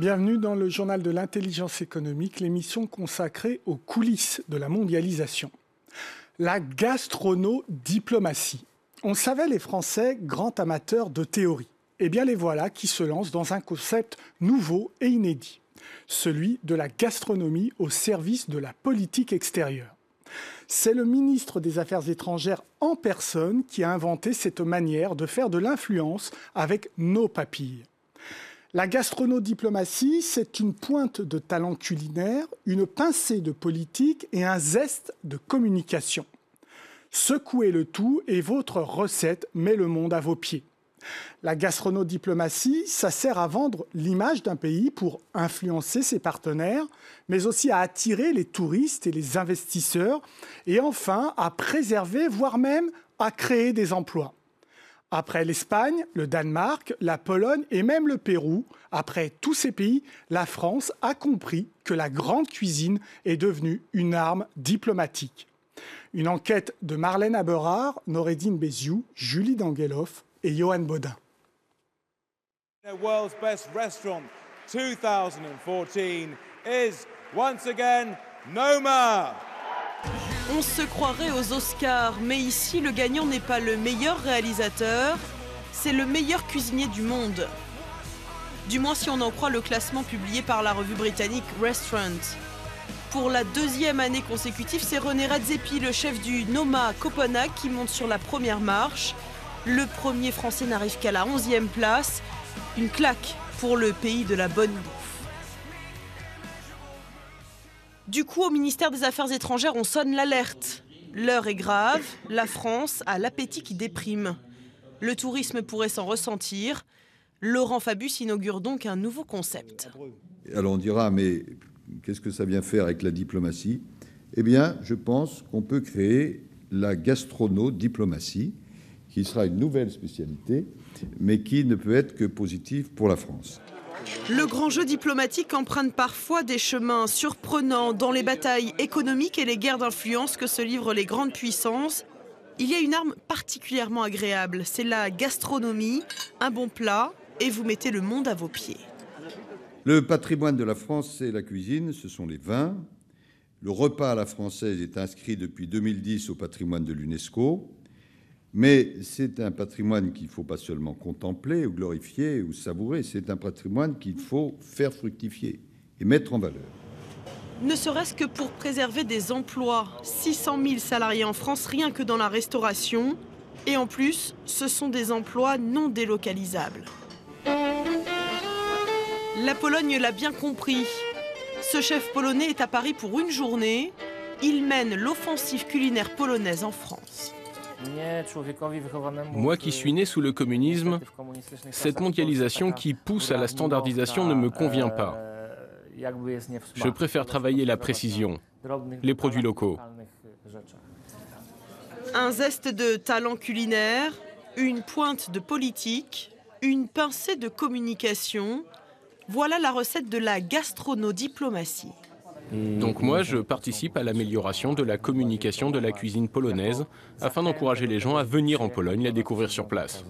Bienvenue dans le journal de l'intelligence économique, l'émission consacrée aux coulisses de la mondialisation. La gastronodiplomatie. On savait les Français grands amateurs de théorie. Eh bien les voilà qui se lancent dans un concept nouveau et inédit, celui de la gastronomie au service de la politique extérieure. C'est le ministre des Affaires étrangères en personne qui a inventé cette manière de faire de l'influence avec nos papilles. La gastronodiplomatie, c'est une pointe de talent culinaire, une pincée de politique et un zeste de communication. Secouez le tout et votre recette met le monde à vos pieds. La gastronodiplomatie, ça sert à vendre l'image d'un pays pour influencer ses partenaires, mais aussi à attirer les touristes et les investisseurs, et enfin à préserver, voire même à créer des emplois. Après l'Espagne, le Danemark, la Pologne et même le Pérou, après tous ces pays, la France a compris que la grande cuisine est devenue une arme diplomatique. Une enquête de Marlène Aberard, Noredine Béziou, Julie Dangeloff et Johan Baudin. world's best restaurant 2014 is once again Noma. On se croirait aux Oscars, mais ici le gagnant n'est pas le meilleur réalisateur, c'est le meilleur cuisinier du monde. Du moins si on en croit le classement publié par la revue britannique Restaurant. Pour la deuxième année consécutive, c'est René Redzepi, le chef du Noma Copenhague, qui monte sur la première marche. Le premier français n'arrive qu'à la 11e place. Une claque pour le pays de la bonne bouffe. Du coup, au ministère des Affaires étrangères, on sonne l'alerte. L'heure est grave, la France a l'appétit qui déprime. Le tourisme pourrait s'en ressentir. Laurent Fabius inaugure donc un nouveau concept. Alors on dira, mais qu'est-ce que ça vient faire avec la diplomatie? Eh bien, je pense qu'on peut créer la gastronodiplomatie, qui sera une nouvelle spécialité, mais qui ne peut être que positive pour la France. Le grand jeu diplomatique emprunte parfois des chemins surprenants dans les batailles économiques et les guerres d'influence que se livrent les grandes puissances. Il y a une arme particulièrement agréable, c'est la gastronomie, un bon plat, et vous mettez le monde à vos pieds. Le patrimoine de la France, c'est la cuisine, ce sont les vins. Le repas à la française est inscrit depuis 2010 au patrimoine de l'UNESCO. Mais c'est un patrimoine qu'il ne faut pas seulement contempler ou glorifier ou savourer, c'est un patrimoine qu'il faut faire fructifier et mettre en valeur. Ne serait-ce que pour préserver des emplois, 600 000 salariés en France rien que dans la restauration, et en plus, ce sont des emplois non délocalisables. La Pologne l'a bien compris. Ce chef polonais est à Paris pour une journée. Il mène l'offensive culinaire polonaise en France. Moi qui suis né sous le communisme, cette mondialisation qui pousse à la standardisation ne me convient pas. Je préfère travailler la précision, les produits locaux. Un zeste de talent culinaire, une pointe de politique, une pincée de communication. Voilà la recette de la gastronodiplomatie. Donc moi, je participe à l'amélioration de la communication de la cuisine polonaise afin d'encourager les gens à venir en Pologne, la découvrir sur place.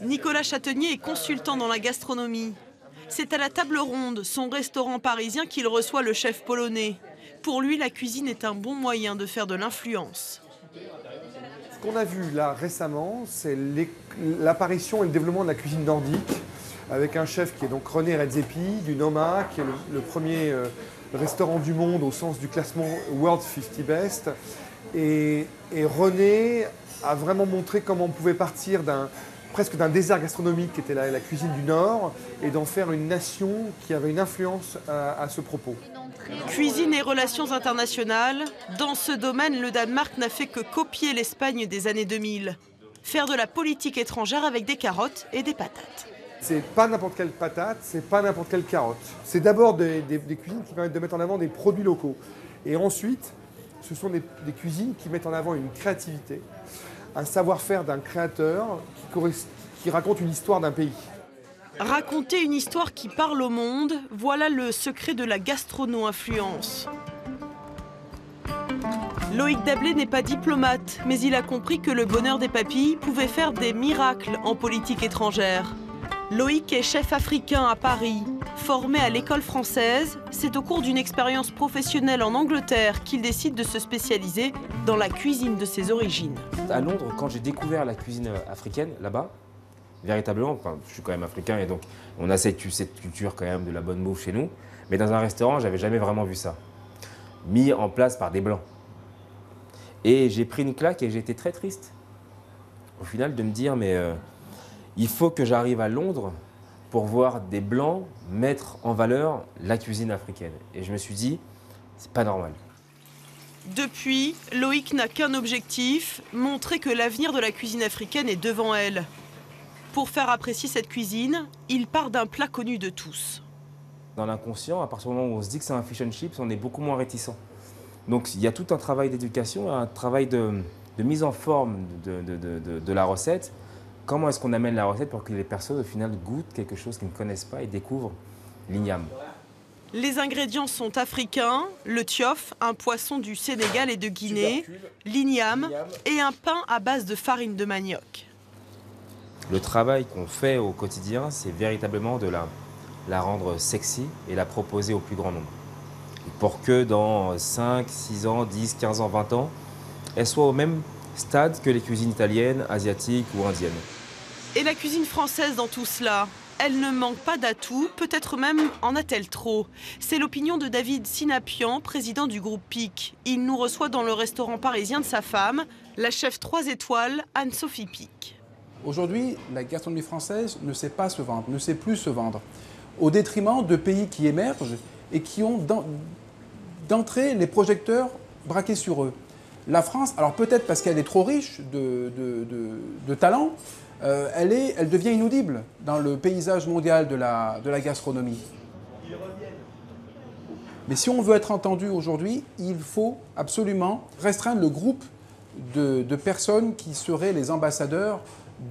Nicolas Châtenier est consultant dans la gastronomie. C'est à la table ronde, son restaurant parisien, qu'il reçoit le chef polonais. Pour lui, la cuisine est un bon moyen de faire de l'influence. Ce qu'on a vu là récemment, c'est l'apparition et le développement de la cuisine nordique, avec un chef qui est donc René Redzepi du Noma, qui est le, premier euh, restaurant du monde au sens du classement World 50 Best. Et, René a vraiment montré comment on pouvait partir d'un presque d'un désert gastronomique qui était la, cuisine du Nord et d'en faire une nation qui avait une influence à, ce propos. Cuisine et relations internationales, dans ce domaine, le Danemark n'a fait que copier l'Espagne des années 2000. Faire de la politique étrangère avec des carottes et des patates. C'est pas n'importe quelle patate, c'est pas n'importe quelle carotte. C'est d'abord des, cuisines qui permettent de mettre en avant des produits locaux. Et ensuite, ce sont des, cuisines qui mettent en avant une créativité, un savoir-faire d'un créateur qui, qui raconte une histoire d'un pays. Raconter une histoire qui parle au monde, voilà le secret de la gastrono-influence. Loïc Dablé n'est pas diplomate, mais il a compris que le bonheur des papilles pouvait faire des miracles en politique étrangère. Loïc est chef africain à Paris. Formé à l'école française, c'est au cours d'une expérience professionnelle en Angleterre qu'il décide de se spécialiser dans la cuisine de ses origines. À Londres, quand j'ai découvert la cuisine africaine là-bas, véritablement, je suis quand même africain et donc on a cette, cette culture quand même de la bonne bouffe chez nous, mais dans un restaurant, j'avais jamais vraiment vu ça. Mis en place par des blancs. Et j'ai pris une claque et j'étais très triste. Au final, de me dire, mais euh, il faut que j'arrive à Londres pour voir des blancs mettre en valeur la cuisine africaine. Et je me suis dit, c'est pas normal. Depuis, Loïc n'a qu'un objectif, montrer que l'avenir de la cuisine africaine est devant elle. Pour faire apprécier cette cuisine, il part d'un plat connu de tous. Dans l'inconscient, à partir du moment où on se dit que c'est un fish and chips, on est beaucoup moins réticent. Donc il y a tout un travail d'éducation, un travail de, mise en forme de la recette comment est-ce qu'on amène la recette pour que les personnes au final goûtent quelque chose qu'ils ne connaissent pas et découvrent l'igname? Les ingrédients sont africains, le tiof, un poisson du Sénégal et de Guinée, l'igname et un pain à base de farine de manioc. Le travail qu'on fait au quotidien, c'est véritablement de la, la rendre sexy et la proposer au plus grand nombre. Pour que dans 5, 6 ans, 10, 15 ans, 20 ans, elle soit au même stade que les cuisines italiennes, asiatiques ou indiennes. Et la cuisine française dans tout cela elle ne manque pas d'atouts, peut-être même en a-t-elle trop. C'est l'opinion de David Sinapian, président du groupe PIC. Il nous reçoit dans le restaurant parisien de sa femme, la chef 3 étoiles, Anne-Sophie Pic. Aujourd'hui, la gastronomie française ne sait pas se vendre, ne sait plus se vendre, au détriment de pays qui émergent et qui ont d'entrée les projecteurs braqués sur eux. La France, alors peut-être parce qu'elle est trop riche de, de, talents, euh, elle, devient inaudible dans le paysage mondial de la, gastronomie. Mais si on veut être entendu aujourd'hui, il faut absolument restreindre le groupe de, personnes qui seraient les ambassadeurs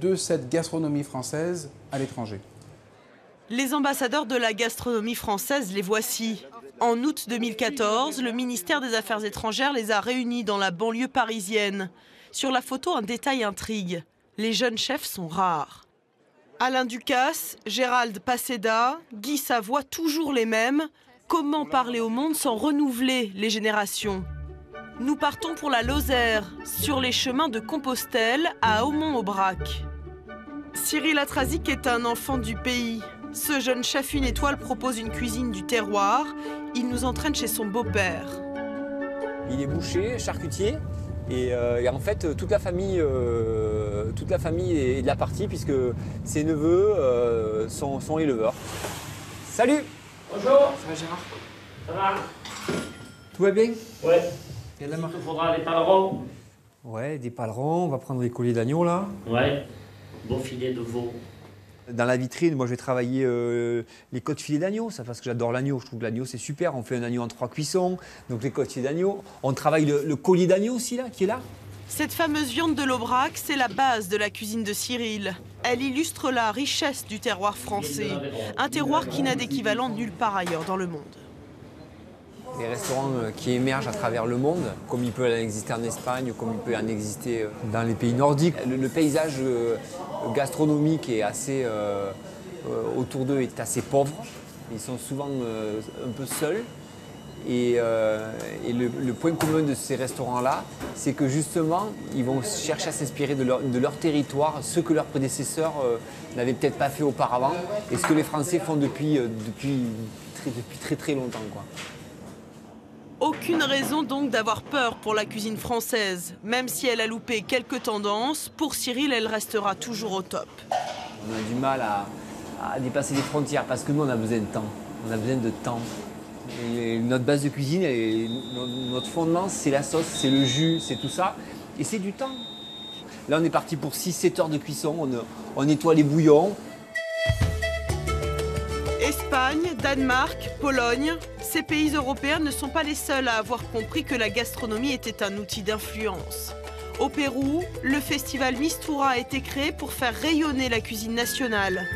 de cette gastronomie française à l'étranger. Les ambassadeurs de la gastronomie française, les voici. En août 2014, le ministère des Affaires étrangères les a réunis dans la banlieue parisienne. Sur la photo, un détail intrigue. Les jeunes chefs sont rares. Alain Ducasse, Gérald Passeda, Guy Savoie, toujours les mêmes. Comment parler au monde sans renouveler les générations? Nous partons pour la Lozère, sur les chemins de Compostelle à Aumont-Aubrac. Cyril Atrazic est un enfant du pays. Ce jeune chef une étoile propose une cuisine du terroir. Il nous entraîne chez son beau-père. Il est boucher, charcutier. Et, euh, en fait, toute la famille, euh, toute la famille est de la partie puisque ses neveux euh, sont, sont, éleveurs. Salut Bonjour Ça va Gérard? Ça va? Tout va bien? Ouais. Il faudra des palerons. Ouais, des palerons. On va prendre des colliers d'agneau là. Ouais. Beau filet de veau. Dans la vitrine, moi je vais travailler euh, les côtes filets d'agneau, ça parce que j'adore l'agneau. Je trouve que l'agneau c'est super. On fait un agneau en trois cuissons, donc les côtes filets d'agneau. On travaille le, collier d'agneau aussi là, qui est là. Cette fameuse viande de l'Aubrac, c'est la base de la cuisine de Cyril. Elle illustre la richesse du terroir français, un terroir qui n'a d'équivalent nulle part ailleurs dans le monde des restaurants euh, qui émergent à travers le monde, comme il peut en exister en Espagne, comme il peut en exister euh, dans les pays nordiques. Le, paysage gastronomique est assez, autour d'eux est assez pauvre. Ils sont souvent un peu seuls. Et, le, point commun de ces restaurants-là, c'est que justement, ils vont chercher à s'inspirer de leur, territoire, ce que leurs prédécesseurs n'avaient peut-être pas fait auparavant, et ce que les Français font depuis, depuis, très, depuis très très longtemps. Quoi. Aucune raison donc d'avoir peur pour la cuisine française. Même si elle a loupé quelques tendances, pour Cyril, elle restera toujours au top. On a du mal à, dépasser les frontières parce que nous, on a besoin de temps. On a besoin de temps. notre base de cuisine, notre fondement, c'est la sauce, c'est le jus, c'est tout ça. Et c'est du temps. Là, on est parti pour 6-7 heures de cuisson. On, on nettoie les bouillons, Espagne, Danemark, Pologne, ces pays européens ne sont pas les seuls à avoir compris que la gastronomie était un outil d'influence. Au Pérou, le festival Mistura a été créé pour faire rayonner la cuisine nationale.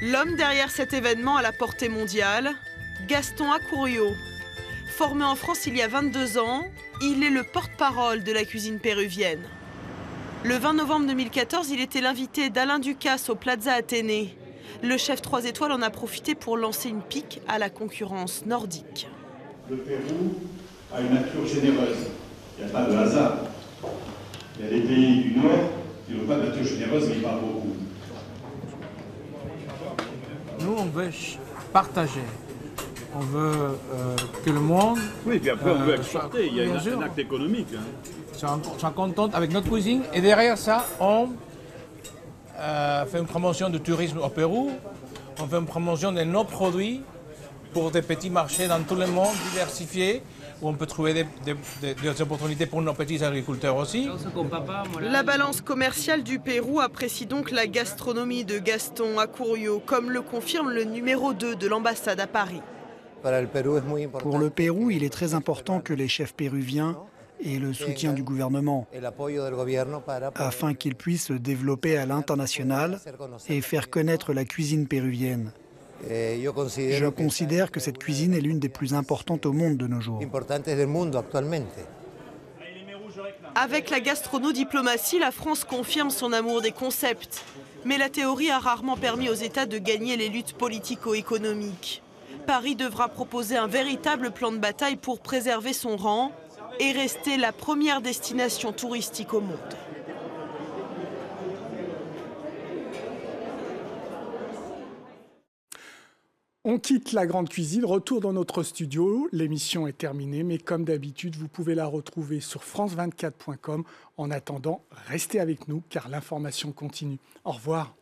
L'homme derrière cet événement à la portée mondiale, Gaston Acurio. Formé en France il y a 22 ans, il est le porte-parole de la cuisine péruvienne. Le 20 novembre 2014, il était l'invité d'Alain Ducasse au Plaza Athénée. Le chef 3 étoiles en a profité pour lancer une pique à la concurrence nordique. Le Pérou a une nature généreuse. Il n'y a pas de hasard. Il y a des pays du Nord qui n'ont pas de nature généreuse, mais ils parlent beaucoup. Nous, on veut partager. On veut euh, que le monde. Oui, puis après, on veut euh, exporter. soit- Il y a un acte économique. hein. Soit, soit content avec notre cuisine. Et derrière ça, on euh, fait une promotion du tourisme au Pérou. On fait une promotion de nos produits pour des petits marchés dans tout le monde diversifiés où on peut trouver des, des- des- des opportunités pour nos petits agriculteurs aussi. La balance commerciale du Pérou apprécie donc la gastronomie de Gaston Accurio, comme le confirme le numéro 2 de l'ambassade à Paris. Pour le Pérou, il est très important que les chefs péruviens aient le soutien du gouvernement afin qu'ils puissent se développer à l'international et faire connaître la cuisine péruvienne. Je considère que cette cuisine est l'une des plus importantes au monde de nos jours. Avec la gastronodiplomatie, la France confirme son amour des concepts. Mais la théorie a rarement permis aux États de gagner les luttes politico-économiques. Paris devra proposer un véritable plan de bataille pour préserver son rang et rester la première destination touristique au monde. On quitte la grande cuisine, retour dans notre studio. L'émission est terminée, mais comme d'habitude, vous pouvez la retrouver sur france24.com. En attendant, restez avec nous car l'information continue. Au revoir.